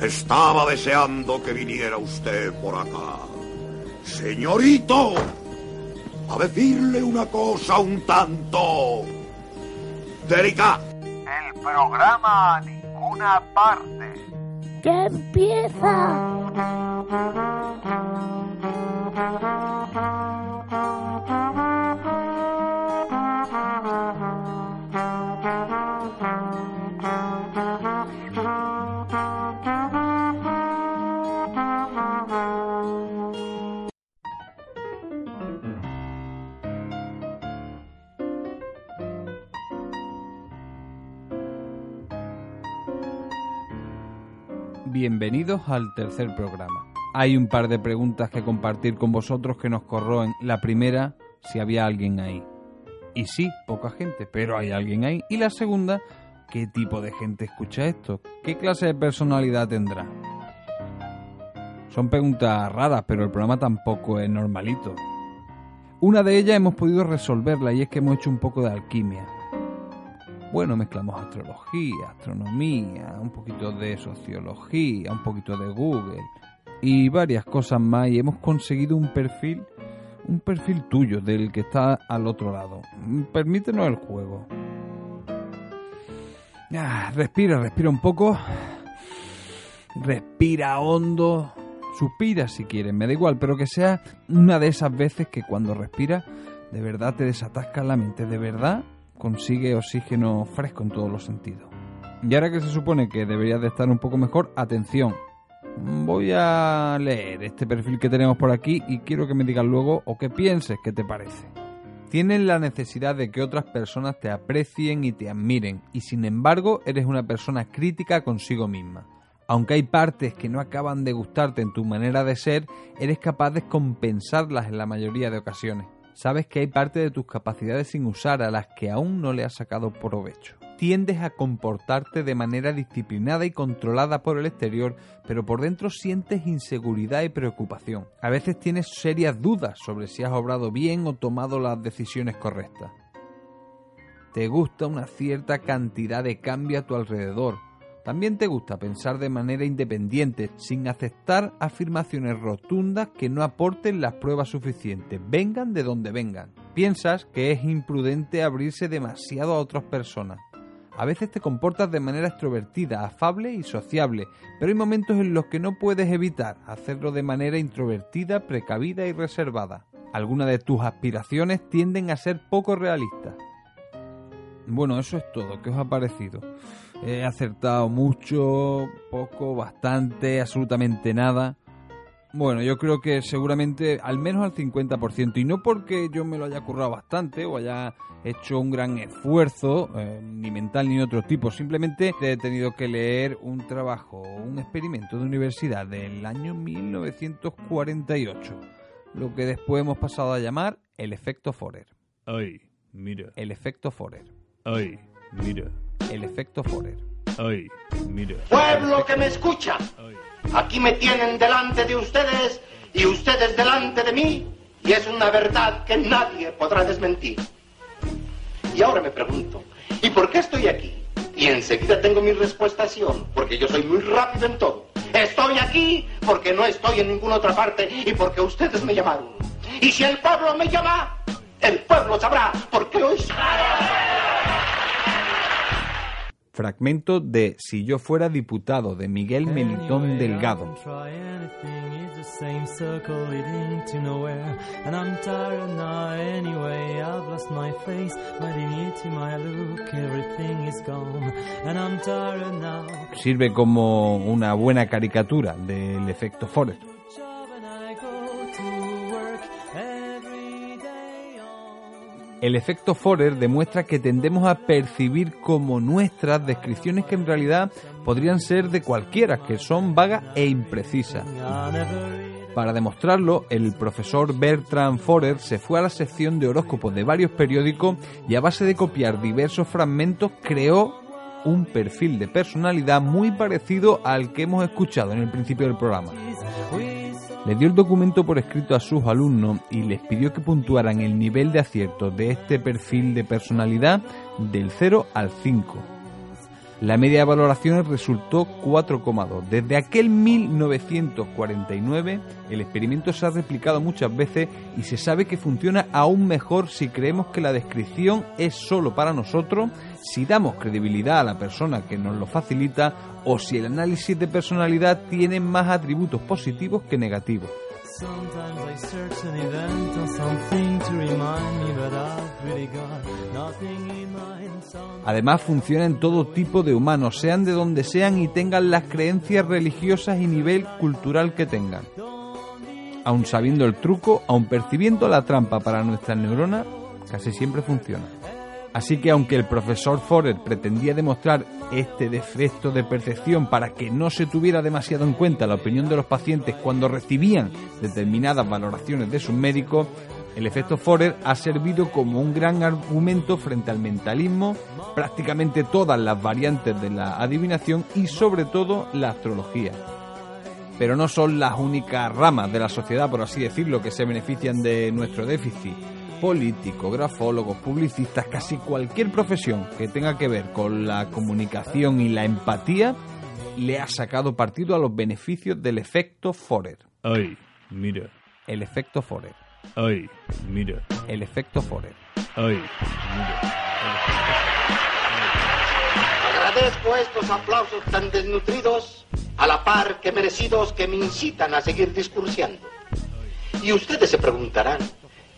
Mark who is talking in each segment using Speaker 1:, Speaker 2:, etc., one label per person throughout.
Speaker 1: Estaba deseando que viniera usted por acá. Señorito, a decirle una cosa un tanto delicada.
Speaker 2: El programa a ninguna parte.
Speaker 3: ¡Que empieza!
Speaker 4: Bienvenidos al tercer programa. Hay un par de preguntas que compartir con vosotros que nos corroen. La primera, si había alguien ahí. Y sí, poca gente, pero hay alguien ahí. Y la segunda, ¿qué tipo de gente escucha esto? ¿Qué clase de personalidad tendrá? Son preguntas raras, pero el programa tampoco es normalito. Una de ellas hemos podido resolverla y es que hemos hecho un poco de alquimia. Bueno, mezclamos astrología, astronomía, un poquito de sociología, un poquito de Google y varias cosas más y hemos conseguido un perfil, un perfil tuyo del que está al otro lado. Permítenos el juego. Ah, respira, respira un poco. Respira hondo. Suspira si quieres, me da igual, pero que sea una de esas veces que cuando respiras de verdad te desatasca la mente, de verdad consigue oxígeno fresco en todos los sentidos. Y ahora que se supone que deberías de estar un poco mejor, atención. Voy a leer este perfil que tenemos por aquí y quiero que me digas luego o que pienses qué te parece. Tienen la necesidad de que otras personas te aprecien y te admiren y sin embargo eres una persona crítica consigo misma. Aunque hay partes que no acaban de gustarte en tu manera de ser, eres capaz de compensarlas en la mayoría de ocasiones. Sabes que hay parte de tus capacidades sin usar a las que aún no le has sacado provecho. Tiendes a comportarte de manera disciplinada y controlada por el exterior, pero por dentro sientes inseguridad y preocupación. A veces tienes serias dudas sobre si has obrado bien o tomado las decisiones correctas. Te gusta una cierta cantidad de cambio a tu alrededor, también te gusta pensar de manera independiente, sin aceptar afirmaciones rotundas que no aporten las pruebas suficientes, vengan de donde vengan. Piensas que es imprudente abrirse demasiado a otras personas. A veces te comportas de manera extrovertida, afable y sociable, pero hay momentos en los que no puedes evitar hacerlo de manera introvertida, precavida y reservada. Algunas de tus aspiraciones tienden a ser poco realistas. Bueno, eso es todo. ¿Qué os ha parecido? He acertado mucho, poco, bastante, absolutamente nada. Bueno, yo creo que seguramente al menos al 50%, y no porque yo me lo haya currado bastante o haya hecho un gran esfuerzo, eh, ni mental ni otro tipo, simplemente he tenido que leer un trabajo, un experimento de universidad del año 1948, lo que después hemos pasado a llamar el efecto Forer.
Speaker 5: Ay, mira.
Speaker 4: El efecto Forer.
Speaker 5: Ay, mira.
Speaker 4: El efecto Forer.
Speaker 5: Ay, mira.
Speaker 2: Pueblo que me escucha, aquí me tienen delante de ustedes y ustedes delante de mí, y es una verdad que nadie podrá desmentir. Y ahora me pregunto, ¿y por qué estoy aquí? Y enseguida tengo mi respuestación, porque yo soy muy rápido en todo. Estoy aquí porque no estoy en ninguna otra parte y porque ustedes me llamaron. Y si el pueblo me llama, el pueblo sabrá por qué hoy...
Speaker 4: Fragmento de Si yo fuera diputado de Miguel Melitón Delgado.
Speaker 6: Try anything, it's the same circle leading to
Speaker 4: El efecto Forer demuestra que tendemos a percibir como nuestras descripciones que en realidad podrían ser de cualquiera, que son vagas e imprecisas. Para demostrarlo, el profesor Bertrand Forer se fue a la sección de horóscopos de varios periódicos y a base de copiar diversos fragmentos creó un perfil de personalidad muy parecido al que hemos escuchado en el principio del programa. Le dio el documento por escrito a sus alumnos y les pidió que puntuaran el nivel de acierto de este perfil de personalidad del 0 al 5. La media de valoraciones resultó 4,2. Desde aquel 1949 el experimento se ha replicado muchas veces y se sabe que funciona aún mejor si creemos que la descripción es solo para nosotros, si damos credibilidad a la persona que nos lo facilita o si el análisis de personalidad tiene más atributos positivos que negativos. Además funciona en todo tipo de humanos, sean de donde sean y tengan las creencias religiosas y nivel cultural que tengan. Aun sabiendo el truco, aun percibiendo la trampa para nuestras neuronas, casi siempre funciona. Así que aunque el profesor Forer pretendía demostrar este defecto de percepción para que no se tuviera demasiado en cuenta la opinión de los pacientes cuando recibían determinadas valoraciones de sus médicos, el efecto Forer ha servido como un gran argumento frente al mentalismo, prácticamente todas las variantes de la adivinación y sobre todo la astrología. Pero no son las únicas ramas de la sociedad, por así decirlo, que se benefician de nuestro déficit. Políticos, grafólogos, publicistas, casi cualquier profesión que tenga que ver con la comunicación y la empatía le ha sacado partido a los beneficios del efecto Forer.
Speaker 5: Ay, mira.
Speaker 4: El efecto Forer.
Speaker 5: Ay, mira.
Speaker 4: El efecto Forer.
Speaker 5: Ay, mira.
Speaker 2: Agradezco estos aplausos tan desnutridos, a la par que merecidos que me incitan a seguir discursiando. Y ustedes se preguntarán,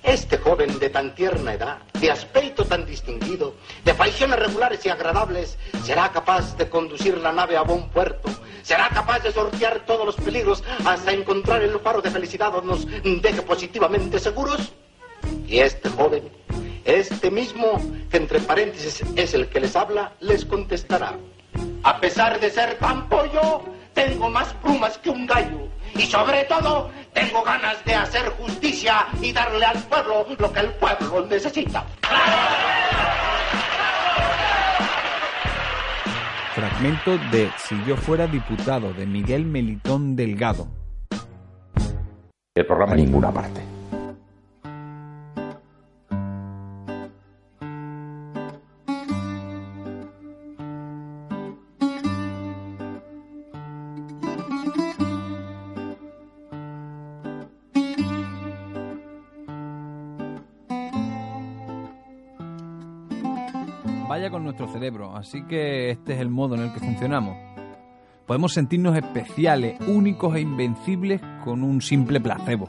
Speaker 2: este joven de tan tierna edad, de aspecto tan distinguido, de facciones regulares y agradables, ¿será capaz de conducir la nave a buen puerto? ¿Será capaz de sortear todos los peligros hasta encontrar el faro de felicidad donde nos deje positivamente seguros? Y este joven, este mismo, que entre paréntesis es el que les habla, les contestará. A pesar de ser tan pollo, tengo más plumas que un gallo. Y sobre todo, tengo ganas de hacer justicia y darle al pueblo lo que el pueblo necesita.
Speaker 4: Fragmento de Si yo fuera diputado de Miguel Melitón Delgado.
Speaker 7: El programa en ninguna parte.
Speaker 4: Así que este es el modo en el que funcionamos. Podemos sentirnos especiales, únicos e invencibles con un simple placebo.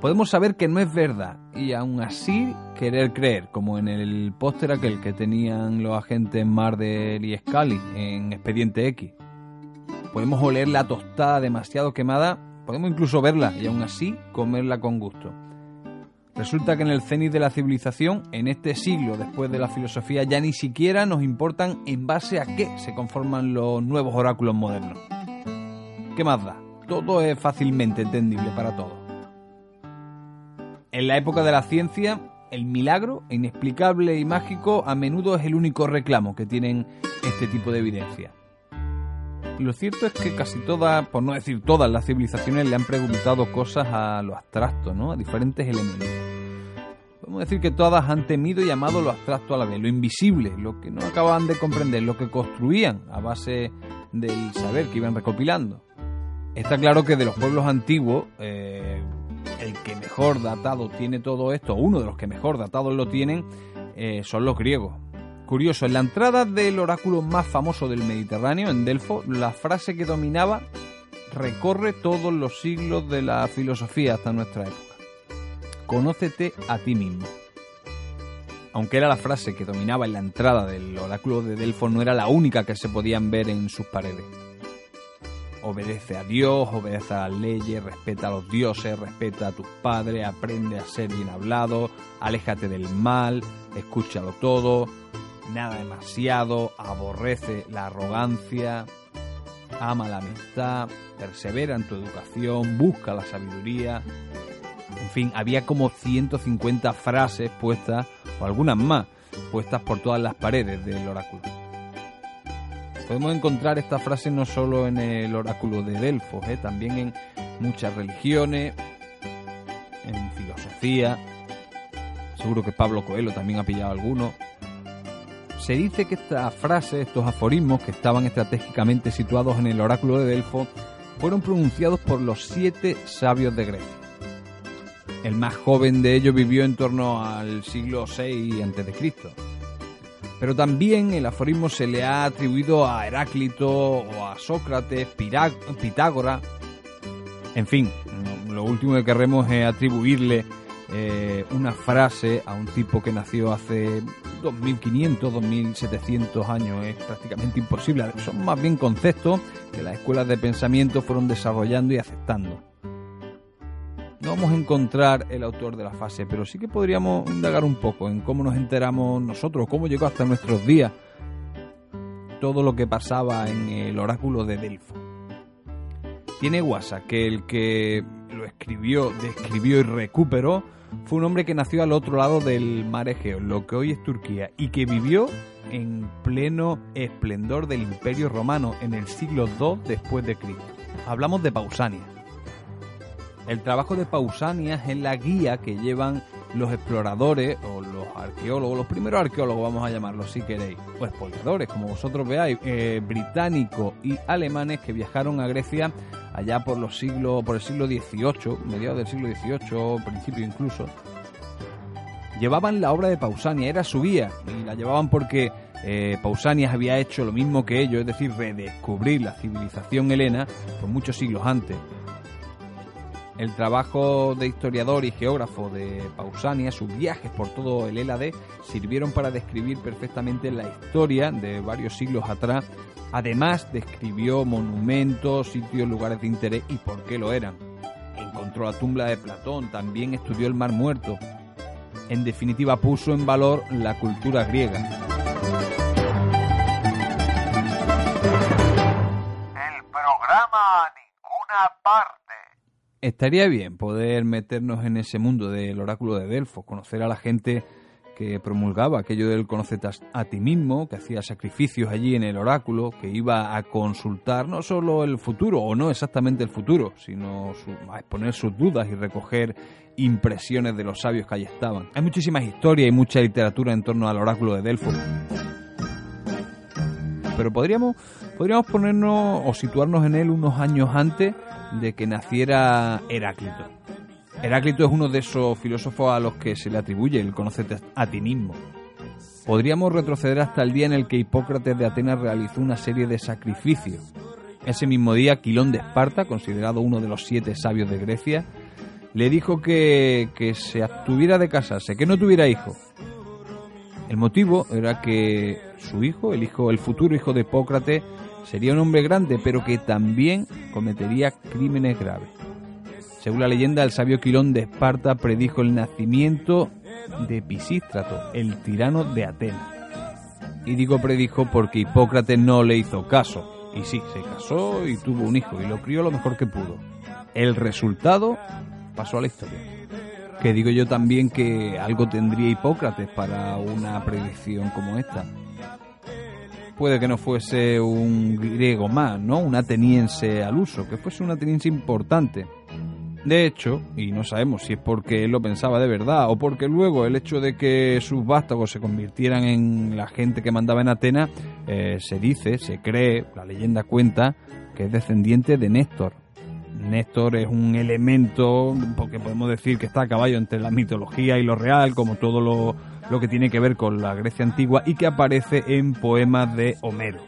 Speaker 4: Podemos saber que no es verdad y aún así querer creer, como en el póster aquel que tenían los agentes Marder y Scully en Expediente X. Podemos oler la tostada demasiado quemada, podemos incluso verla y aún así comerla con gusto. Resulta que en el cenit de la civilización, en este siglo después de la filosofía, ya ni siquiera nos importan en base a qué se conforman los nuevos oráculos modernos. ¿Qué más da? Todo es fácilmente entendible para todos. En la época de la ciencia, el milagro, inexplicable y mágico, a menudo es el único reclamo que tienen este tipo de evidencia. Lo cierto es que casi todas, por no decir todas las civilizaciones, le han preguntado cosas a lo abstracto, ¿no? A diferentes elementos. Podemos decir que todas han temido y amado lo abstracto a la vez, lo invisible, lo que no acababan de comprender, lo que construían a base del saber que iban recopilando. Está claro que de los pueblos antiguos, eh, el que mejor datado tiene todo esto, uno de los que mejor datados lo tienen, eh, son los griegos. Curioso, en la entrada del oráculo más famoso del Mediterráneo, en Delfo, la frase que dominaba recorre todos los siglos de la filosofía hasta nuestra época. Conócete a ti mismo. Aunque era la frase que dominaba en la entrada del oráculo de Delfo, no era la única que se podían ver en sus paredes. Obedece a Dios, obedece a las leyes, respeta a los dioses, respeta a tus padres, aprende a ser bien hablado, aléjate del mal, escúchalo todo, nada demasiado, aborrece la arrogancia, ama la amistad, persevera en tu educación, busca la sabiduría. En fin, había como 150 frases puestas, o algunas más, puestas por todas las paredes del oráculo. Podemos encontrar esta frase no solo en el oráculo de Delfos, ¿eh? también en muchas religiones, en filosofía. Seguro que Pablo Coelho también ha pillado alguno. Se dice que estas frases, estos aforismos que estaban estratégicamente situados en el oráculo de Delfo, fueron pronunciados por los siete sabios de Grecia. El más joven de ellos vivió en torno al siglo VI a.C. Pero también el aforismo se le ha atribuido a Heráclito o a Sócrates, Pirá- Pitágora. En fin, lo último que queremos es atribuirle eh, una frase a un tipo que nació hace 2500, 2700 años. Es prácticamente imposible. Son más bien conceptos que las escuelas de pensamiento fueron desarrollando y aceptando. No vamos a encontrar el autor de la frase, pero sí que podríamos indagar un poco en cómo nos enteramos nosotros, cómo llegó hasta nuestros días todo lo que pasaba en el oráculo de Delfo. Tiene guasa que el que lo escribió, describió y recuperó fue un hombre que nació al otro lado del mar Egeo, lo que hoy es Turquía, y que vivió en pleno esplendor del Imperio Romano en el siglo II después de Cristo. Hablamos de Pausanias. El trabajo de Pausanias es la guía que llevan los exploradores o los arqueólogos, los primeros arqueólogos vamos a llamarlos si queréis, o exploradores, como vosotros veáis, eh, británicos y alemanes que viajaron a Grecia allá por los siglos, por el siglo XVIII, mediados del siglo XVIII, principio incluso. Llevaban la obra de Pausanias, era su guía, y la llevaban porque eh, Pausanias había hecho lo mismo que ellos, es decir, redescubrir la civilización helena por muchos siglos antes. El trabajo de historiador y geógrafo de Pausanias, sus viajes por todo el Hélade, sirvieron para describir perfectamente la historia de varios siglos atrás. Además, describió monumentos, sitios, lugares de interés y por qué lo eran. Encontró la tumba de Platón, también estudió el Mar Muerto. En definitiva, puso en valor la cultura griega.
Speaker 8: El programa ninguna parte.
Speaker 4: Estaría bien poder meternos en ese mundo del oráculo de Delfos, conocer a la gente que promulgaba aquello del conocerte a ti mismo, que hacía sacrificios allí en el oráculo, que iba a consultar no solo el futuro, o no exactamente el futuro, sino su- a exponer sus dudas y recoger impresiones de los sabios que allí estaban. Hay muchísimas historias y mucha literatura en torno al oráculo de Delfos. Pero podríamos, podríamos ponernos o situarnos en él unos años antes de que naciera Heráclito. Heráclito es uno de esos filósofos a los que se le atribuye el conocerte a ti mismo. Podríamos retroceder hasta el día en el que Hipócrates de Atenas realizó una serie de sacrificios. Ese mismo día, Quilón de Esparta, considerado uno de los siete sabios de Grecia, le dijo que, que se abstuviera de casarse, que no tuviera hijos. El motivo era que su hijo, el hijo, el futuro hijo de Hipócrates, sería un hombre grande, pero que también cometería crímenes graves. Según la leyenda, el sabio Quilón de Esparta predijo el nacimiento de Pisístrato, el tirano de Atenas. Y digo predijo porque Hipócrates no le hizo caso. Y sí, se casó y tuvo un hijo y lo crió lo mejor que pudo. El resultado pasó a la historia. Que digo yo también que algo tendría Hipócrates para una predicción como esta. Puede que no fuese un griego más, ¿no? Un ateniense al uso, que fuese un ateniense importante. De hecho, y no sabemos si es porque él lo pensaba de verdad o porque luego el hecho de que sus vástagos se convirtieran en la gente que mandaba en Atenas, eh, se dice, se cree, la leyenda cuenta, que es descendiente de Néstor. Néstor es un elemento, porque podemos decir que está a caballo entre la mitología y lo real, como todo lo, lo que tiene que ver con la Grecia antigua y que aparece en poemas de Homero.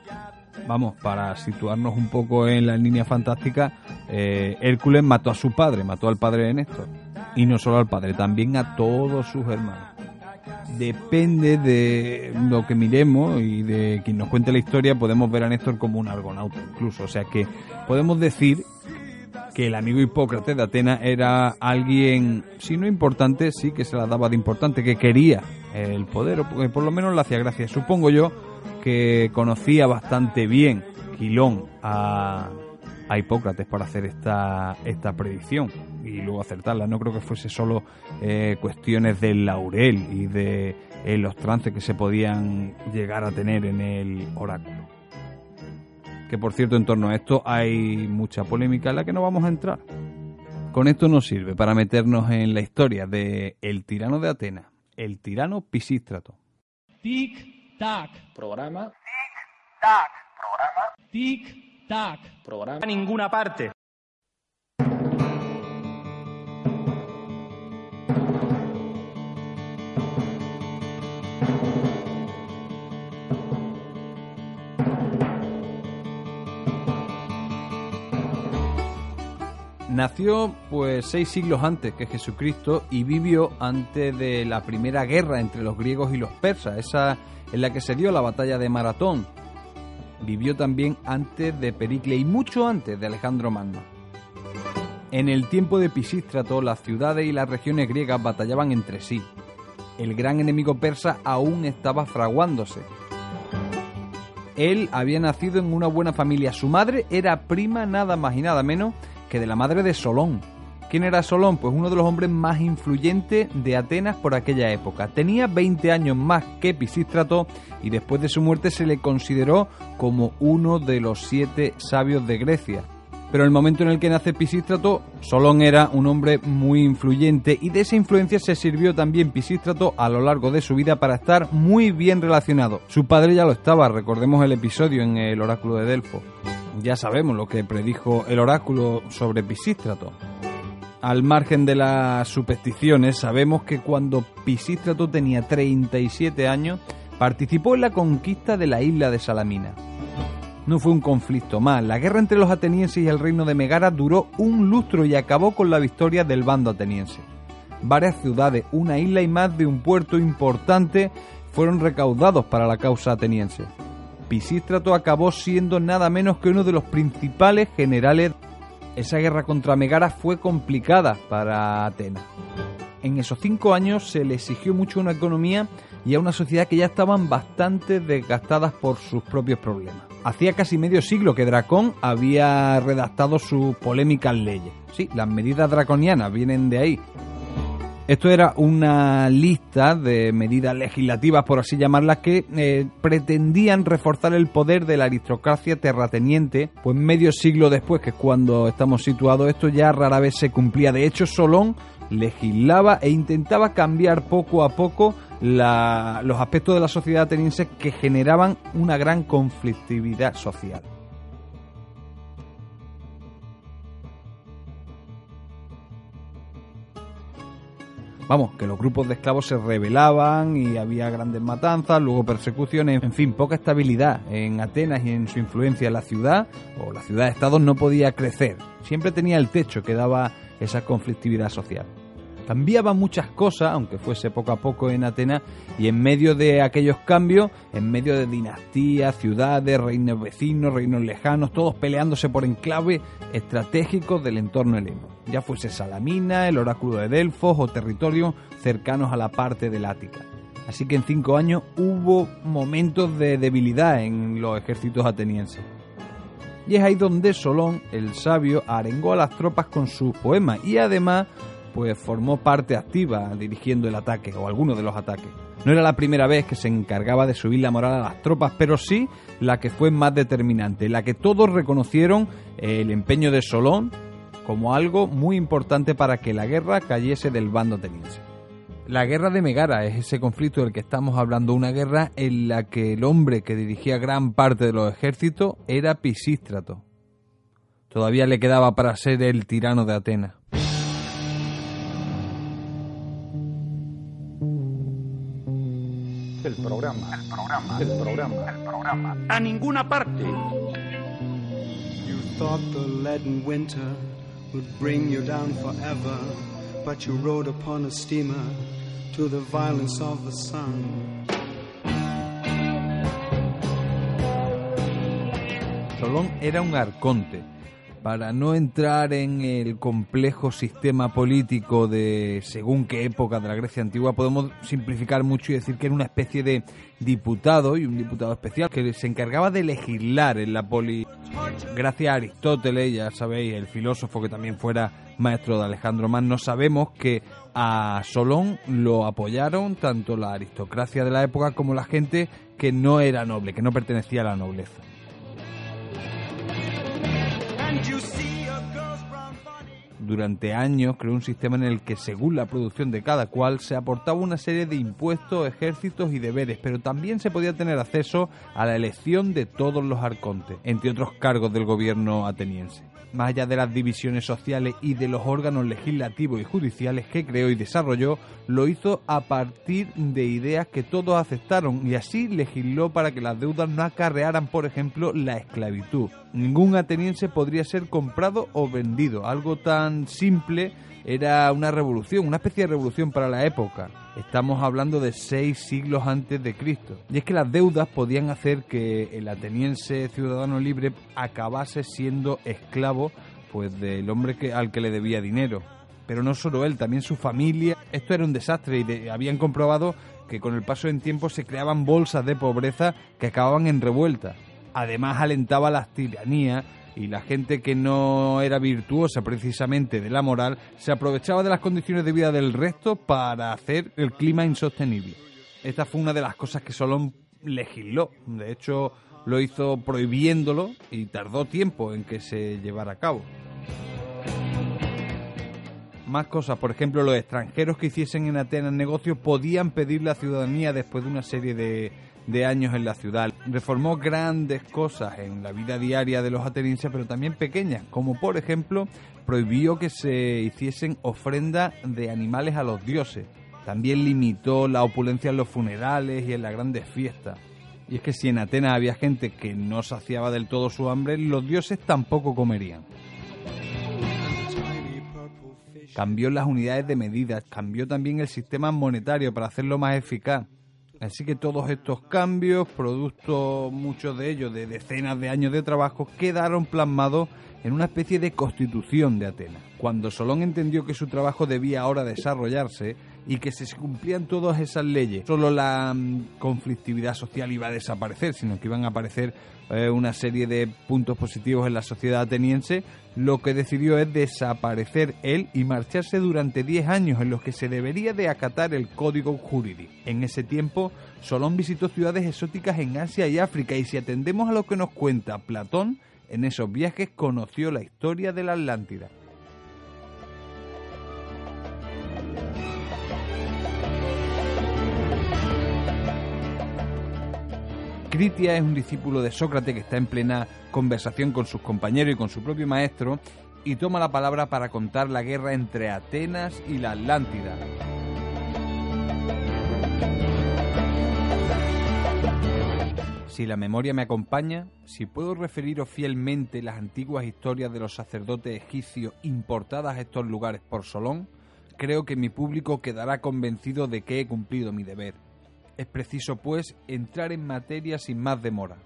Speaker 4: Vamos, para situarnos un poco en la línea fantástica, eh, Hércules mató a su padre, mató al padre de Néstor. Y no solo al padre, también a todos sus hermanos. Depende de lo que miremos y de quien nos cuente la historia, podemos ver a Néstor como un argonauta incluso. O sea que podemos decir que el amigo Hipócrates de Atenas era alguien, si no importante, sí que se la daba de importante, que quería el poder, o que por lo menos le hacía gracia. Supongo yo que conocía bastante bien Quilón a, a Hipócrates para hacer esta, esta predicción y luego acertarla. No creo que fuese solo eh, cuestiones del laurel y de eh, los trances que se podían llegar a tener en el oráculo. Que por cierto, en torno a esto hay mucha polémica en la que no vamos a entrar. Con esto nos sirve para meternos en la historia de el tirano de Atenas, el tirano Pisístrato.
Speaker 6: Tic
Speaker 9: tac.
Speaker 10: Programa.
Speaker 8: Tac. Programa.
Speaker 9: Tic tac.
Speaker 10: Programa.
Speaker 9: A ninguna parte.
Speaker 4: Nació pues seis siglos antes que Jesucristo y vivió antes de la primera guerra entre los griegos y los persas, esa en la que se dio la batalla de Maratón. Vivió también antes de Pericle y mucho antes de Alejandro Magno. En el tiempo de Pisístrato, las ciudades y las regiones griegas batallaban entre sí. El gran enemigo persa aún estaba fraguándose. Él había nacido en una buena familia. Su madre era prima nada más y nada menos que de la madre de Solón. ¿Quién era Solón? Pues uno de los hombres más influyentes de Atenas por aquella época. Tenía 20 años más que Pisístrato y después de su muerte se le consideró como uno de los siete sabios de Grecia. Pero en el momento en el que nace Pisístrato, Solón era un hombre muy influyente y de esa influencia se sirvió también Pisístrato a lo largo de su vida para estar muy bien relacionado. Su padre ya lo estaba, recordemos el episodio en el oráculo de Delfo. Ya sabemos lo que predijo el oráculo sobre Pisístrato. Al margen de las supersticiones, sabemos que cuando Pisístrato tenía 37 años, participó en la conquista de la isla de Salamina. No fue un conflicto más. La guerra entre los atenienses y el reino de Megara duró un lustro y acabó con la victoria del bando ateniense. Varias ciudades, una isla y más de un puerto importante fueron recaudados para la causa ateniense. Pisístrato acabó siendo nada menos que uno de los principales generales. Esa guerra contra Megara fue complicada para Atenas. En esos cinco años se le exigió mucho una economía y a una sociedad que ya estaban bastante desgastadas por sus propios problemas. Hacía casi medio siglo que Dracón había redactado sus polémicas leyes. Sí, las medidas draconianas vienen de ahí. Esto era una lista de medidas legislativas, por así llamarlas, que eh, pretendían reforzar el poder de la aristocracia terrateniente, pues medio siglo después, que es cuando estamos situados, esto ya rara vez se cumplía. De hecho, Solón legislaba e intentaba cambiar poco a poco la, los aspectos de la sociedad ateniense que generaban una gran conflictividad social. Vamos, que los grupos de esclavos se rebelaban y había grandes matanzas, luego persecuciones, en fin, poca estabilidad en Atenas y en su influencia en la ciudad, o la ciudad de estados no podía crecer. Siempre tenía el techo que daba esa conflictividad social. Cambiaban muchas cosas, aunque fuese poco a poco en Atenas, y en medio de aquellos cambios, en medio de dinastías, ciudades, reinos vecinos, reinos lejanos, todos peleándose por enclaves estratégicos del entorno heleno, ya fuese Salamina, el oráculo de Delfos o territorios cercanos a la parte del Ática. Así que en cinco años hubo momentos de debilidad en los ejércitos atenienses. Y es ahí donde Solón, el sabio, arengó a las tropas con sus poemas y además pues formó parte activa dirigiendo el ataque o algunos de los ataques. No era la primera vez que se encargaba de subir la moral a las tropas, pero sí la que fue más determinante, la que todos reconocieron el empeño de Solón como algo muy importante para que la guerra cayese del bando ateniense. La guerra de Megara es ese conflicto del que estamos hablando, una guerra en la que el hombre que dirigía gran parte de los ejércitos era Pisístrato. Todavía le quedaba para ser el tirano de Atenas.
Speaker 7: Programa, el programa, el programa, el programa.
Speaker 8: A ninguna parte.
Speaker 11: You thought the leaden winter would bring you down forever, but you rode upon a steamer to the violence of the sun.
Speaker 4: Solón era un arconte. Para no entrar en el complejo sistema político de según qué época de la Grecia antigua, podemos simplificar mucho y decir que era una especie de diputado y un diputado especial que se encargaba de legislar en la poli. Gracias a Aristóteles, ya sabéis, el filósofo que también fuera maestro de Alejandro Magno, sabemos que a Solón lo apoyaron tanto la aristocracia de la época como la gente que no era noble, que no pertenecía a la nobleza. Durante años creó un sistema en el que, según la producción de cada cual, se aportaba una serie de impuestos, ejércitos y deberes, pero también se podía tener acceso a la elección de todos los arcontes, entre otros cargos del gobierno ateniense más allá de las divisiones sociales y de los órganos legislativos y judiciales que creó y desarrolló, lo hizo a partir de ideas que todos aceptaron y así legisló para que las deudas no acarrearan, por ejemplo, la esclavitud. Ningún ateniense podría ser comprado o vendido, algo tan simple era una revolución, una especie de revolución para la época. Estamos hablando de seis siglos antes de Cristo. Y es que las deudas podían hacer que el ateniense ciudadano libre acabase siendo esclavo pues del hombre que, al que le debía dinero. Pero no solo él, también su familia. Esto era un desastre y habían comprobado que con el paso del tiempo se creaban bolsas de pobreza que acababan en revuelta. Además alentaba la tiranía y la gente que no era virtuosa precisamente de la moral se aprovechaba de las condiciones de vida del resto para hacer el clima insostenible. Esta fue una de las cosas que Solón legisló. De hecho, lo hizo prohibiéndolo y tardó tiempo en que se llevara a cabo. Más cosas, por ejemplo, los extranjeros que hiciesen en Atenas negocios podían pedir la ciudadanía después de una serie de, de años en la ciudad. Reformó grandes cosas en la vida diaria de los atenienses, pero también pequeñas, como por ejemplo prohibió que se hiciesen ofrendas de animales a los dioses. También limitó la opulencia en los funerales y en las grandes fiestas. Y es que si en Atenas había gente que no saciaba del todo su hambre, los dioses tampoco comerían. Cambió las unidades de medidas, cambió también el sistema monetario para hacerlo más eficaz. Así que todos estos cambios, producto muchos de ellos de decenas de años de trabajo, quedaron plasmados en una especie de constitución de Atenas. Cuando Solón entendió que su trabajo debía ahora desarrollarse y que se cumplían todas esas leyes, solo la mm, conflictividad social iba a desaparecer, sino que iban a aparecer eh, una serie de puntos positivos en la sociedad ateniense, lo que decidió es desaparecer él y marcharse durante 10 años en los que se debería de acatar el código jurídico. En ese tiempo, Solón visitó ciudades exóticas en Asia y África y si atendemos a lo que nos cuenta Platón, en esos viajes conoció la historia de la Atlántida. Critia es un discípulo de Sócrates que está en plena conversación con sus compañeros y con su propio maestro y toma la palabra para contar la guerra entre Atenas y la Atlántida. Si la memoria me acompaña, si puedo referiros fielmente las antiguas historias de los sacerdotes egipcios importadas a estos lugares por Solón, creo que mi público quedará convencido de que he cumplido mi deber es preciso, pues, entrar en materia sin más demora.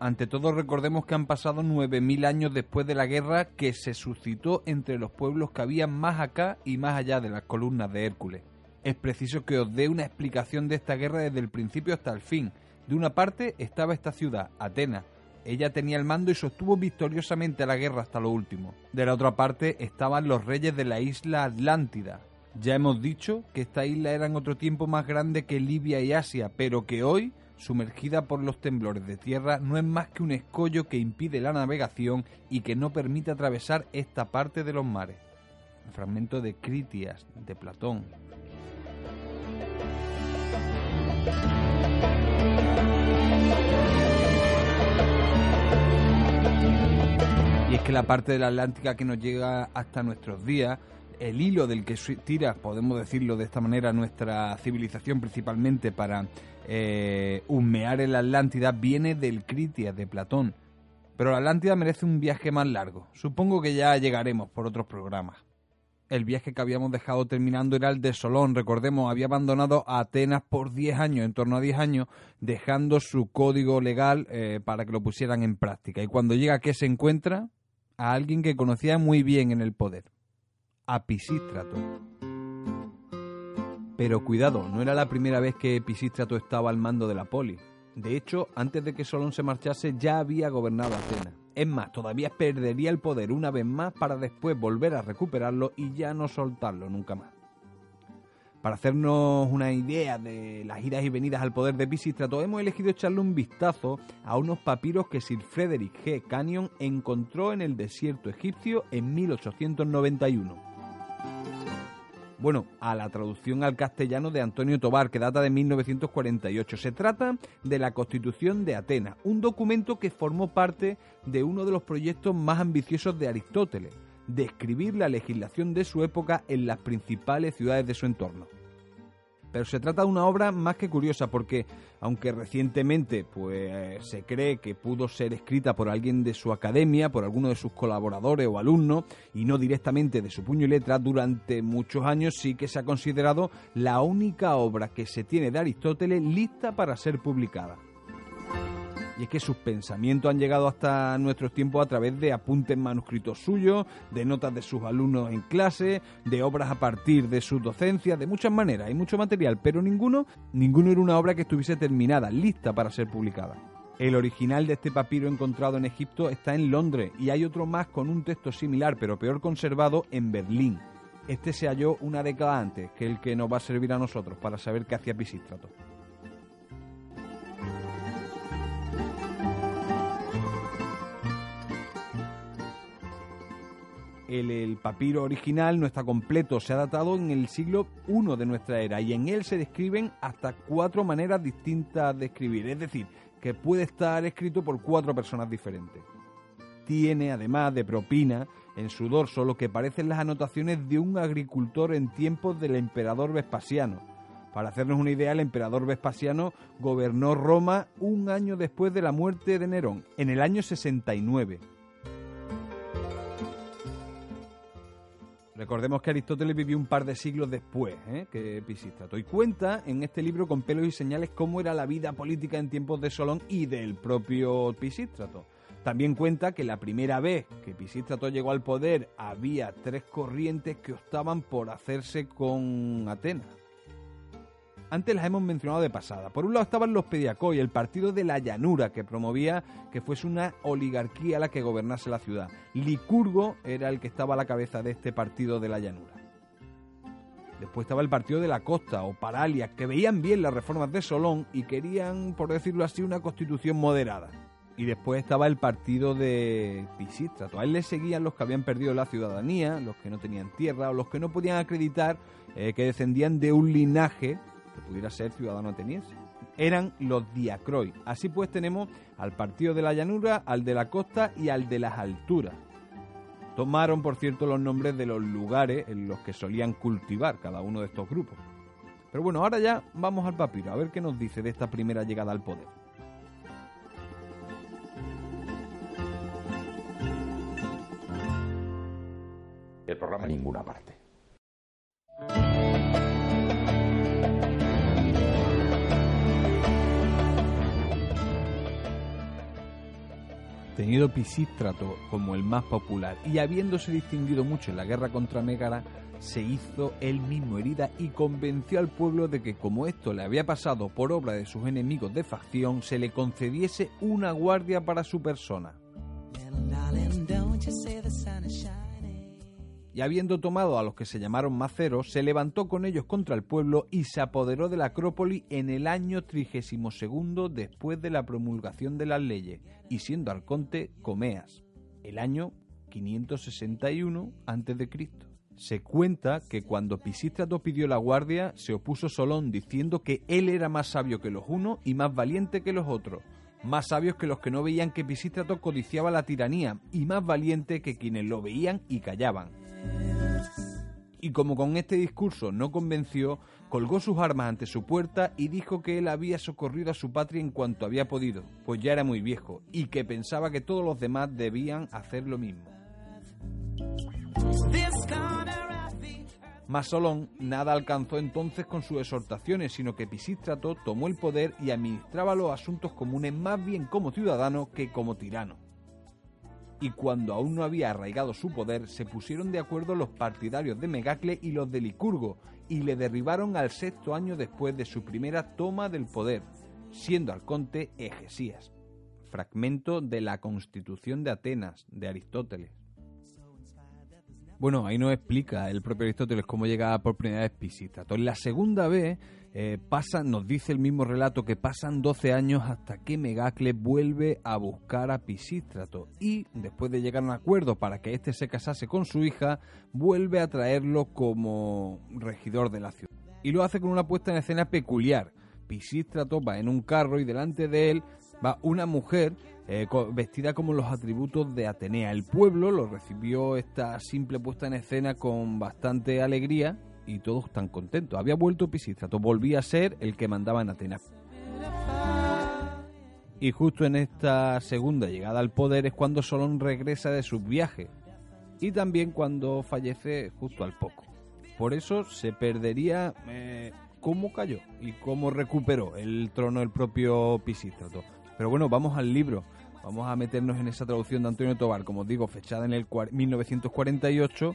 Speaker 4: Ante todo, recordemos que han pasado 9.000 años después de la guerra que se suscitó entre los pueblos que habían más acá y más allá de las columnas de Hércules. Es preciso que os dé una explicación de esta guerra desde el principio hasta el fin. De una parte estaba esta ciudad, Atenas. Ella tenía el mando y sostuvo victoriosamente la guerra hasta lo último. De la otra parte estaban los reyes de la isla Atlántida, ya hemos dicho que esta isla era en otro tiempo más grande que Libia y Asia, pero que hoy, sumergida por los temblores de tierra, no es más que un escollo que impide la navegación y que no permite atravesar esta parte de los mares. Fragmento de Critias de Platón. Y es que la parte de la Atlántica que nos llega hasta nuestros días el hilo del que tira, podemos decirlo de esta manera, nuestra civilización principalmente para eh, humear en la Atlántida, viene del Critias de Platón. Pero la Atlántida merece un viaje más largo. Supongo que ya llegaremos por otros programas. El viaje que habíamos dejado terminando era el de Solón. Recordemos, había abandonado a Atenas por 10 años, en torno a 10 años, dejando su código legal eh, para que lo pusieran en práctica. Y cuando llega, ¿qué se encuentra? A alguien que conocía muy bien en el poder a Pisístrato. Pero cuidado, no era la primera vez que Pisístrato estaba al mando de la poli. De hecho, antes de que Solón se marchase ya había gobernado Atenas. Es más, todavía perdería el poder una vez más para después volver a recuperarlo y ya no soltarlo nunca más. Para hacernos una idea de las idas y venidas al poder de Pisístrato, hemos elegido echarle un vistazo a unos papiros que Sir Frederick G. Canyon encontró en el desierto egipcio en 1891. Bueno, a la traducción al castellano de Antonio Tobar, que data de 1948. Se trata de la Constitución de Atenas, un documento que formó parte de uno de los proyectos más ambiciosos de Aristóteles, describir la legislación de su época en las principales ciudades de su entorno. Pero se trata de una obra más que curiosa porque, aunque recientemente pues, se cree que pudo ser escrita por alguien de su academia, por alguno de sus colaboradores o alumnos, y no directamente de su puño y letra, durante muchos años sí que se ha considerado la única obra que se tiene de Aristóteles lista para ser publicada y es que sus pensamientos han llegado hasta nuestros tiempos a través de apuntes manuscritos suyos, de notas de sus alumnos en clase, de obras a partir de su docencia, de muchas maneras, hay mucho material, pero ninguno, ninguno era una obra que estuviese terminada, lista para ser publicada. El original de este papiro encontrado en Egipto está en Londres y hay otro más con un texto similar pero peor conservado en Berlín. Este se halló una década antes que el que nos va a servir a nosotros para saber qué hacía Pisístrato. El, papiro original no está completo, se ha datado en el siglo I de nuestra era y en él se describen hasta cuatro maneras distintas de escribir, es decir, que puede estar escrito por cuatro personas diferentes. Tiene, además de propina, en su dorso lo que parecen las anotaciones de un agricultor en tiempos del emperador Vespasiano. Para hacernos una idea, el emperador Vespasiano gobernó Roma un año después de la muerte de Nerón, en el año 69. Recordemos que Aristóteles vivió un par de siglos después ¿eh? que Pisístrato y cuenta en este libro con pelos y señales cómo era la vida política en tiempos de Solón y del propio Pisístrato. También cuenta que la primera vez que Pisístrato llegó al poder había tres corrientes que optaban por hacerse con Atenas. Antes las hemos mencionado de pasada. Por un lado estaban los Pediacoi, el partido de la llanura que promovía que fuese una oligarquía la que gobernase la ciudad. Licurgo era el que estaba a la cabeza de este partido de la llanura. Después estaba el partido de la costa o Paralia, que veían bien las reformas de Solón y querían, por decirlo así, una constitución moderada. Y después estaba el partido de Pisístrato. A él le seguían los que habían perdido la ciudadanía, los que no tenían tierra o los que no podían acreditar eh, que descendían de un linaje que pudiera ser ciudadano ateniense. Eran los diacroi. Así pues tenemos al partido de la llanura, al de la costa y al de las alturas. Tomaron, por cierto, los nombres de los lugares en los que solían cultivar cada uno de estos grupos. Pero bueno, ahora ya vamos al papiro, a ver qué nos dice de esta primera llegada al poder.
Speaker 10: El programa ninguna parte.
Speaker 4: Tenido Pisístrato como el más popular y habiéndose distinguido mucho en la guerra contra Megara, se hizo él mismo herida y convenció al pueblo de que como esto le había pasado por obra de sus enemigos de facción, se le concediese una guardia para su persona y habiendo tomado a los que se llamaron maceros, se levantó con ellos contra el pueblo y se apoderó de la Acrópoli en el año 32 después de la promulgación de las leyes, y siendo arconte Comeas, el año 561 a.C. Se cuenta que cuando Pisístrato pidió la guardia, se opuso Solón diciendo que él era más sabio que los unos y más valiente que los otros, más sabios que los que no veían que Pisístrato codiciaba la tiranía y más valiente que quienes lo veían y callaban. Y como con este discurso no convenció, colgó sus armas ante su puerta y dijo que él había socorrido a su patria en cuanto había podido, pues ya era muy viejo, y que pensaba que todos los demás debían hacer lo mismo. Mas Solón nada alcanzó entonces con sus exhortaciones, sino que Pisístrato tomó el poder y administraba los asuntos comunes más bien como ciudadano que como tirano y cuando aún no había arraigado su poder, se pusieron de acuerdo los partidarios de Megacle y los de Licurgo, y le derribaron al sexto año después de su primera toma del poder, siendo arconte Egesías, fragmento de la Constitución de Atenas de Aristóteles. Bueno, ahí nos explica el propio Aristóteles cómo llega por primera vez Pisístrato. En la segunda vez eh, nos dice el mismo relato que pasan 12 años hasta que Megacles vuelve a buscar a Pisístrato y después de llegar a un acuerdo para que éste se casase con su hija, vuelve a traerlo como regidor de la ciudad. Y lo hace con una puesta en escena peculiar. Pisístrato va en un carro y delante de él va una mujer eh, vestida como los atributos de Atenea. El pueblo lo recibió esta simple puesta en escena con bastante alegría y todos están contentos. Había vuelto Pisístrato, volvía a ser el que mandaba en Atenas. Y justo en esta segunda llegada al poder es cuando Solón regresa de sus viajes y también cuando fallece justo al poco. Por eso se perdería eh, cómo cayó y cómo recuperó el trono el propio Pisístrato. Pero bueno, vamos al libro. Vamos a meternos en esa traducción de Antonio Tobar, como digo, fechada en el 1948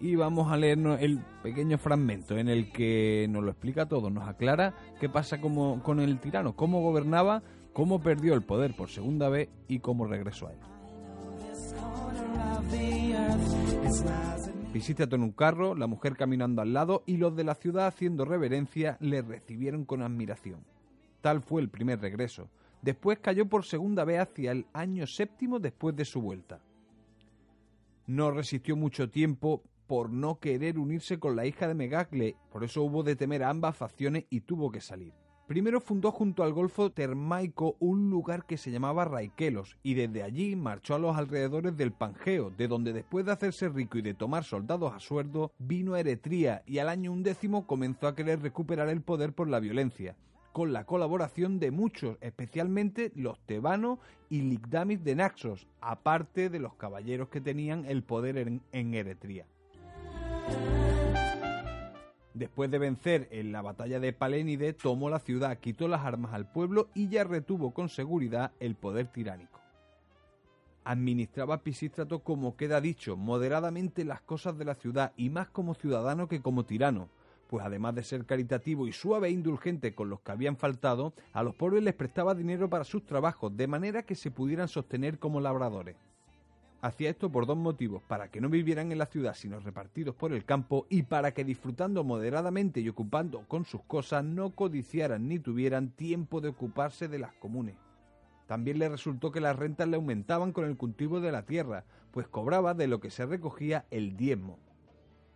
Speaker 4: y vamos a leernos el pequeño fragmento en el que nos lo explica todo, nos aclara qué pasa con el tirano, cómo gobernaba, cómo perdió el poder por segunda vez y cómo regresó a él. Pisístrato en un carro, la mujer caminando al lado y los de la ciudad haciendo reverencia le recibieron con admiración. Tal fue el primer regreso. Después cayó por segunda vez hacia el año séptimo después de su vuelta. No resistió mucho tiempo por no querer unirse con la hija de Megacle, por eso hubo de temer a ambas facciones y tuvo que salir. Primero fundó junto al Golfo Termaico un lugar que se llamaba Raikelos y desde allí marchó a los alrededores del Pangeo, de donde después de hacerse rico y de tomar soldados a sueldo, vino a Eretria y al año undécimo comenzó a querer recuperar el poder por la violencia con la colaboración de muchos, especialmente los tebanos y Ligdamis de Naxos, aparte de los caballeros que tenían el poder en, en Eretria. Después de vencer en la batalla de Palénide, tomó la ciudad, quitó las armas al pueblo y ya retuvo con seguridad el poder tiránico. Administraba Pisístrato como queda dicho, moderadamente las cosas de la ciudad y más como ciudadano que como tirano, pues además de ser caritativo y suave e indulgente con los que habían faltado, a los pobres les prestaba dinero para sus trabajos, de manera que se pudieran sostener como labradores. Hacía esto por dos motivos, para que no vivieran en la ciudad sino repartidos por el campo y para que disfrutando moderadamente y ocupando con sus cosas no codiciaran ni tuvieran tiempo de ocuparse de las comunes. También le resultó que las rentas le aumentaban con el cultivo de la tierra, pues cobraba de lo que se recogía el diezmo.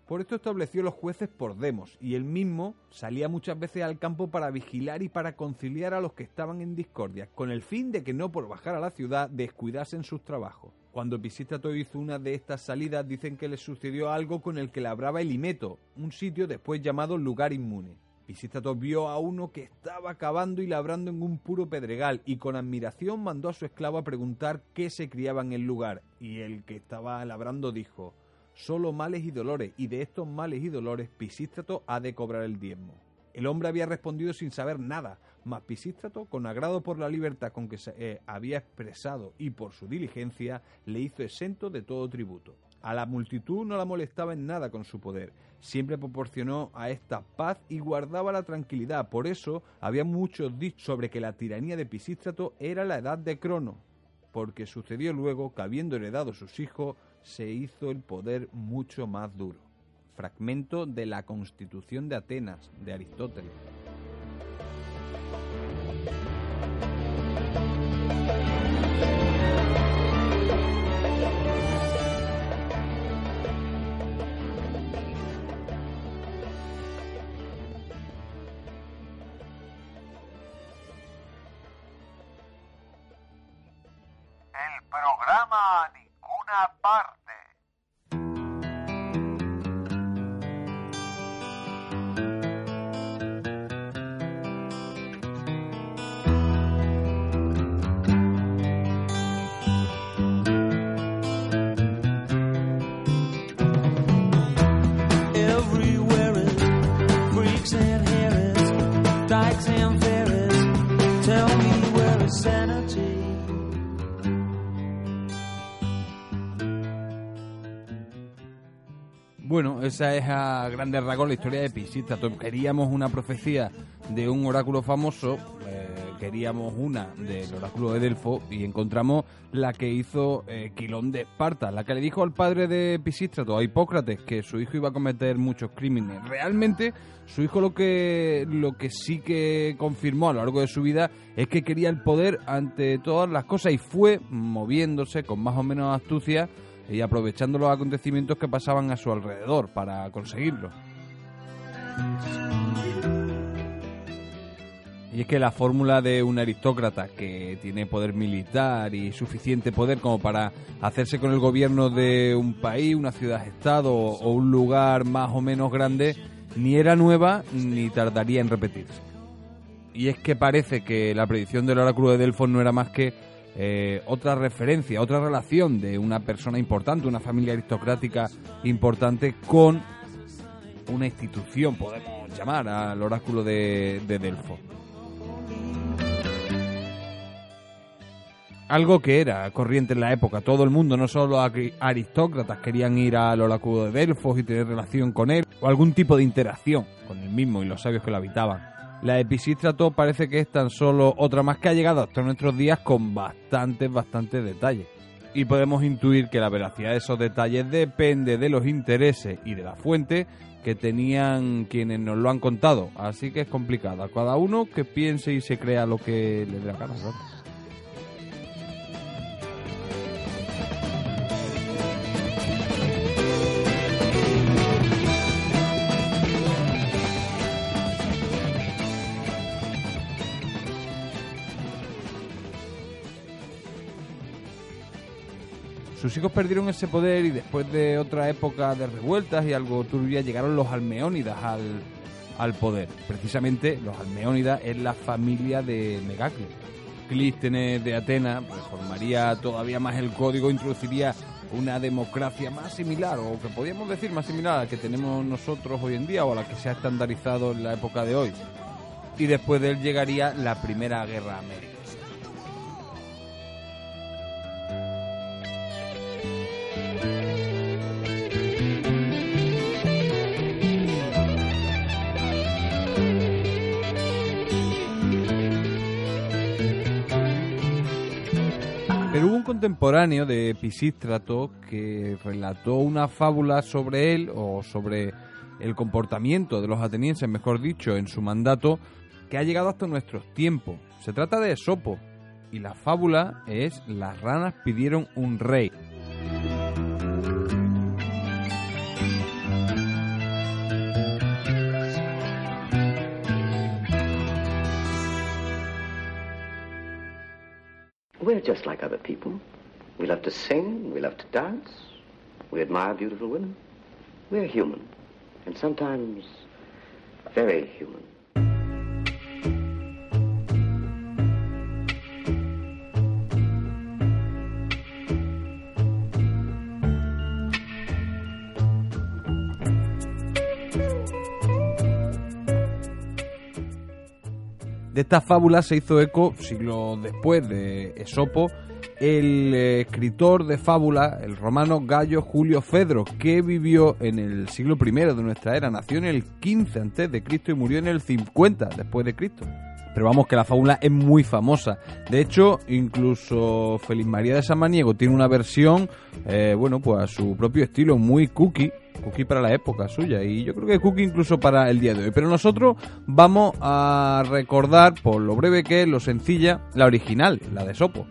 Speaker 4: Por esto estableció los jueces por demos, y él mismo salía muchas veces al campo para vigilar y para conciliar a los que estaban en discordia, con el fin de que no por bajar a la ciudad descuidasen sus trabajos. Cuando Pisístrato hizo una de estas salidas, dicen que le sucedió algo con el que labraba el Imeto, un sitio después llamado lugar inmune. Pisístrato vio a uno que estaba cavando y labrando en un puro pedregal y con admiración mandó a su esclavo a preguntar qué se criaba en el lugar, y el que estaba labrando dijo solo males y dolores, y de estos males y dolores Pisístrato ha de cobrar el diezmo. El hombre había respondido sin saber nada, mas Pisístrato, con agrado por la libertad con que se eh, había expresado y por su diligencia, le hizo exento de todo tributo. A la multitud no la molestaba en nada con su poder, siempre proporcionó a esta paz y guardaba la tranquilidad. Por eso había muchos dichos sobre que la tiranía de Pisístrato era la edad de Crono, porque sucedió luego que habiendo heredado sus hijos, se hizo el poder mucho más duro. Fragmento de la Constitución de Atenas de Aristóteles. Bueno, esa es a grandes rasgos la historia de Pisístrato. Queríamos una profecía de un oráculo famoso, eh, queríamos una del oráculo de Delfo y encontramos la que hizo eh, Quilón de Esparta, la que le dijo al padre de Pisístrato, a Hipócrates, que su hijo iba a cometer muchos crímenes. Realmente, su hijo lo que, lo que sí que confirmó a lo largo de su vida es que quería el poder ante todas las cosas y fue moviéndose con más o menos astucia y aprovechando los acontecimientos que pasaban a su alrededor para conseguirlo. Y es que la fórmula de un aristócrata que tiene poder militar y suficiente poder como para hacerse con el gobierno de un país, una ciudad-estado o un lugar más o menos grande, ni era nueva ni tardaría en repetirse. Y es que parece que la predicción del oráculo de Delfos no era más que eh, otra referencia, otra relación de una persona importante, una familia aristocrática importante con una institución, podemos llamar al oráculo de, de Delfos. algo que era corriente en la época. Todo el mundo, no solo aristócratas, querían ir al oráculo de Delfos y tener relación con él, o algún tipo de interacción con el mismo y los sabios que lo habitaban. La Episístrato parece que es tan solo otra más que ha llegado hasta nuestros días con bastantes, bastantes detalles. Y podemos intuir que la veracidad de esos detalles depende de los intereses y de la fuente que tenían quienes nos lo han contado. Así que es complicada. Cada uno que piense y se crea lo que le dé la gana. Sus hijos perdieron ese poder y después de otra época de revueltas y algo turbia llegaron los almeónidas al, poder. Precisamente los almeónidas es la familia de Megacles. Clístenes de Atenas reformaría todavía más el código, introduciría una democracia más similar, o que podríamos decir más similar a la que tenemos nosotros hoy en día o a la que se ha estandarizado en la época de hoy. Y después de él llegaría la Primera Guerra América. Contemporáneo de Pisístrato que relató una fábula sobre él o sobre el comportamiento de los atenienses, mejor dicho, en su mandato, que ha llegado hasta nuestros tiempos. Se trata de Esopo y la fábula es Las ranas pidieron un rey.
Speaker 12: Like other people. We love to sing, we love to dance, we admire beautiful women. We're human, and sometimes very human.
Speaker 4: De esta fábula se hizo eco siglos después de Esopo el escritor de fábula, el romano Gallo Julio Fedro, que vivió en el siglo I de nuestra era, nació en el 15 antes de Cristo y murió en el 50 después de Cristo. Pero vamos que la fábula es muy famosa. De hecho, incluso Feliz María de Samaniego tiene una versión, eh, bueno, pues a su propio estilo, muy cookie, cookie para la época suya y yo creo que cookie incluso para el día de hoy. Pero nosotros vamos a recordar, por lo breve que es, lo sencilla, la original, la de Sopo.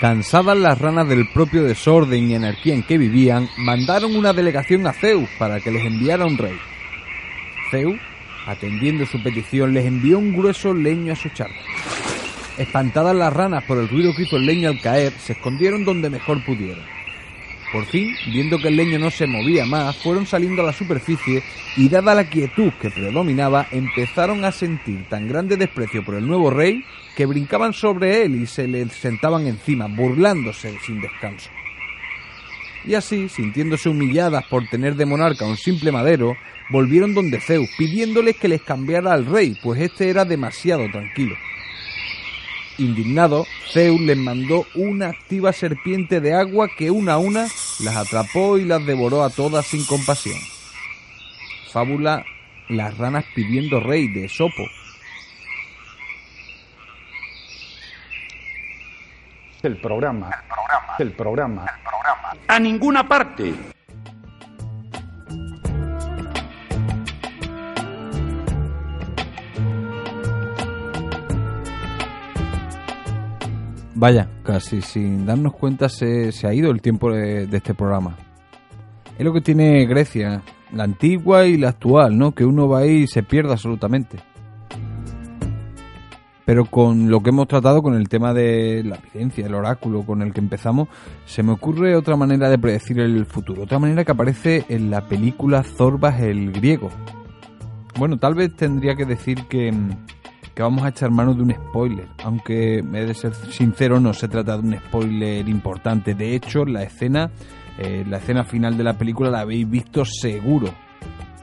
Speaker 4: Cansadas las ranas del propio desorden y anarquía en que vivían, mandaron una delegación a Zeus para que les enviara un rey. Zeus, atendiendo su petición, les envió un grueso leño a su charco. Espantadas las ranas por el ruido que hizo el leño al caer, se escondieron donde mejor pudieron. Por fin, viendo que el leño no se movía más, fueron saliendo a la superficie y dada la quietud que predominaba, empezaron a sentir tan grande desprecio por el nuevo rey que brincaban sobre él y se le sentaban encima, burlándose sin descanso. Y así, sintiéndose humilladas por tener de monarca un simple madero, volvieron donde Zeus, pidiéndoles que les cambiara al rey, pues este era demasiado tranquilo. Indignado, Zeus les mandó una activa serpiente de agua que una a una las atrapó y las devoró a todas sin compasión. Fábula Las ranas pidiendo rey de Sopo.
Speaker 7: El programa. El programa. El programa.
Speaker 8: El programa.
Speaker 1: A ninguna parte.
Speaker 4: Vaya, casi sin darnos cuenta se, se ha ido el tiempo de, de este programa. Es lo que tiene Grecia, la antigua y la actual, ¿no? Que uno va ahí y se pierde absolutamente. Pero con lo que hemos tratado, con el tema de la evidencia, el oráculo con el que empezamos, se me ocurre otra manera de predecir el futuro. Otra manera que aparece en la película Zorbas el griego. Bueno, tal vez tendría que decir que, que vamos a echar mano de un spoiler. Aunque, he de ser sincero, no se trata de un spoiler importante. De hecho, la escena, eh, la escena final de la película la habéis visto seguro.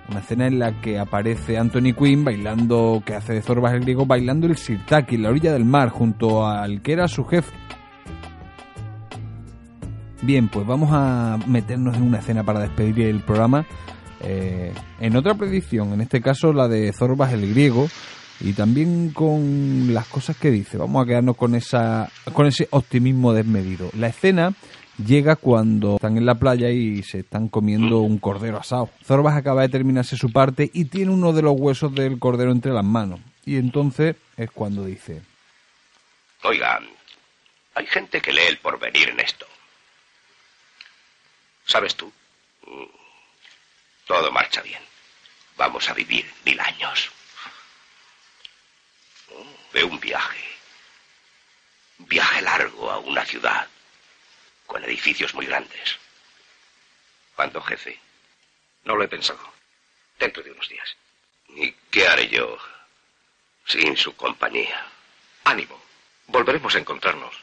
Speaker 4: Una escena en la que aparece Anthony Quinn bailando, que hace de Zorbas el griego, bailando el sirtaki en la orilla del mar junto al que era su jefe. Bien, pues vamos a meternos en una escena para despedir el programa. Eh, en otra predicción, en este caso la de Zorbas el griego, y también con las cosas que dice. Vamos a quedarnos con esa, con ese optimismo desmedido. La escena llega cuando están en la playa y se están comiendo un cordero asado. Zorbas acaba de terminarse su parte y tiene uno de los huesos del cordero entre las manos. Y entonces es cuando dice...
Speaker 13: Oiga, hay gente que lee el porvenir en esto. ¿Sabes tú? Todo marcha bien. Vamos a vivir mil años. De un viaje. Viaje largo a una ciudad con edificios muy grandes. ¿Cuándo, jefe?
Speaker 14: No lo he pensado. Dentro de unos días.
Speaker 13: ¿Y qué haré yo sin su compañía?
Speaker 14: Ánimo. Volveremos a encontrarnos.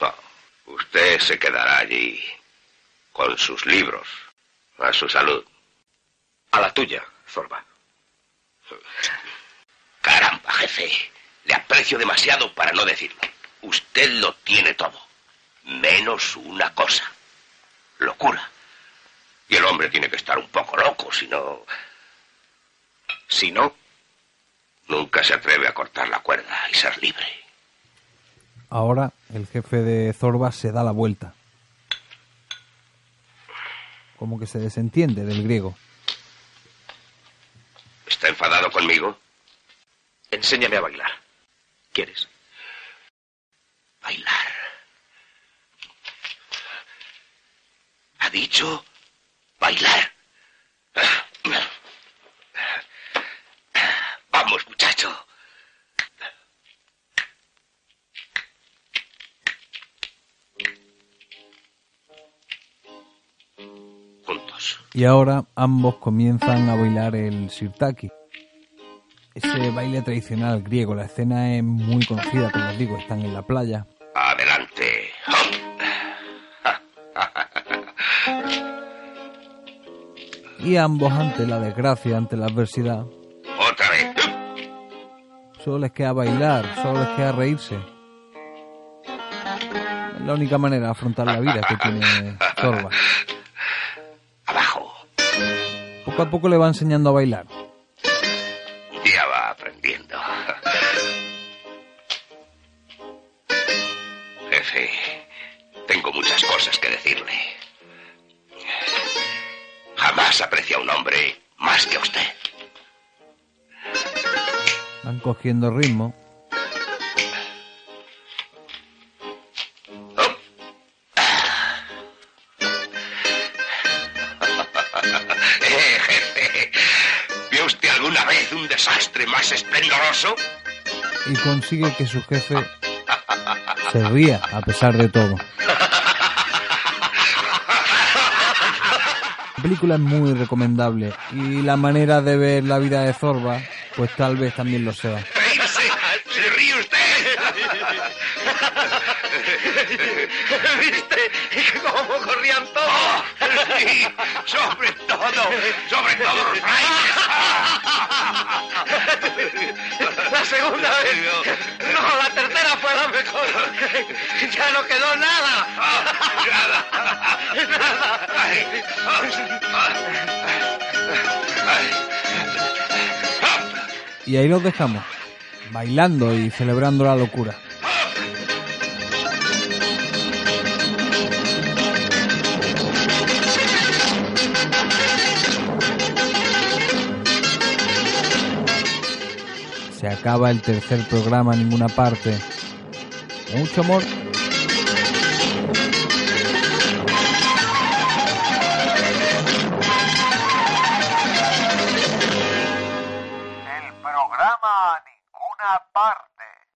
Speaker 13: No, usted se quedará allí con sus libros. A su salud.
Speaker 14: A la tuya, Zorba.
Speaker 13: Caramba, jefe. Le aprecio demasiado para no decirlo. Usted lo tiene todo. Menos una cosa. Locura. Y el hombre tiene que estar un poco loco, si no...
Speaker 14: Si no...
Speaker 13: Nunca se atreve a cortar la cuerda y ser libre.
Speaker 4: Ahora el jefe de Zorba se da la vuelta. Como que se desentiende del griego.
Speaker 13: ¿Está enfadado conmigo?
Speaker 14: Enséñame a bailar. ¿Quieres?
Speaker 13: Bailar. ¿Ha dicho bailar? Vamos, muchacho. Juntos.
Speaker 4: Y ahora ambos comienzan a bailar el sirtaki. Ese baile tradicional griego, la escena es muy conocida, como os digo, están en la playa. Y ambos ante la desgracia, ante la adversidad,
Speaker 13: Otra vez.
Speaker 4: solo les queda bailar, solo les queda reírse. Es la única manera de afrontar la vida que tiene Zorba.
Speaker 13: Abajo.
Speaker 4: Poco a poco le va enseñando a bailar. Cogiendo ritmo.
Speaker 13: Eh, jefe, ¿Vio usted alguna vez un desastre más esplendoroso?
Speaker 4: y consigue que su jefe se ría a pesar de todo. La película es muy recomendable y la manera de ver la vida de Zorba, pues tal vez también lo sea.
Speaker 13: ¡Reírse! ¡Se ríe usted!
Speaker 6: ¿Viste cómo corrían todos?
Speaker 13: Sí, sobre todo, sobre todo los frailes.
Speaker 6: La segunda vez. No, la tercera fue la mejor. Ya no quedó nada.
Speaker 13: Nada.
Speaker 6: Nada.
Speaker 4: Y ahí los dejamos, bailando y celebrando la locura. Se acaba el tercer programa en ninguna parte. Mucho amor.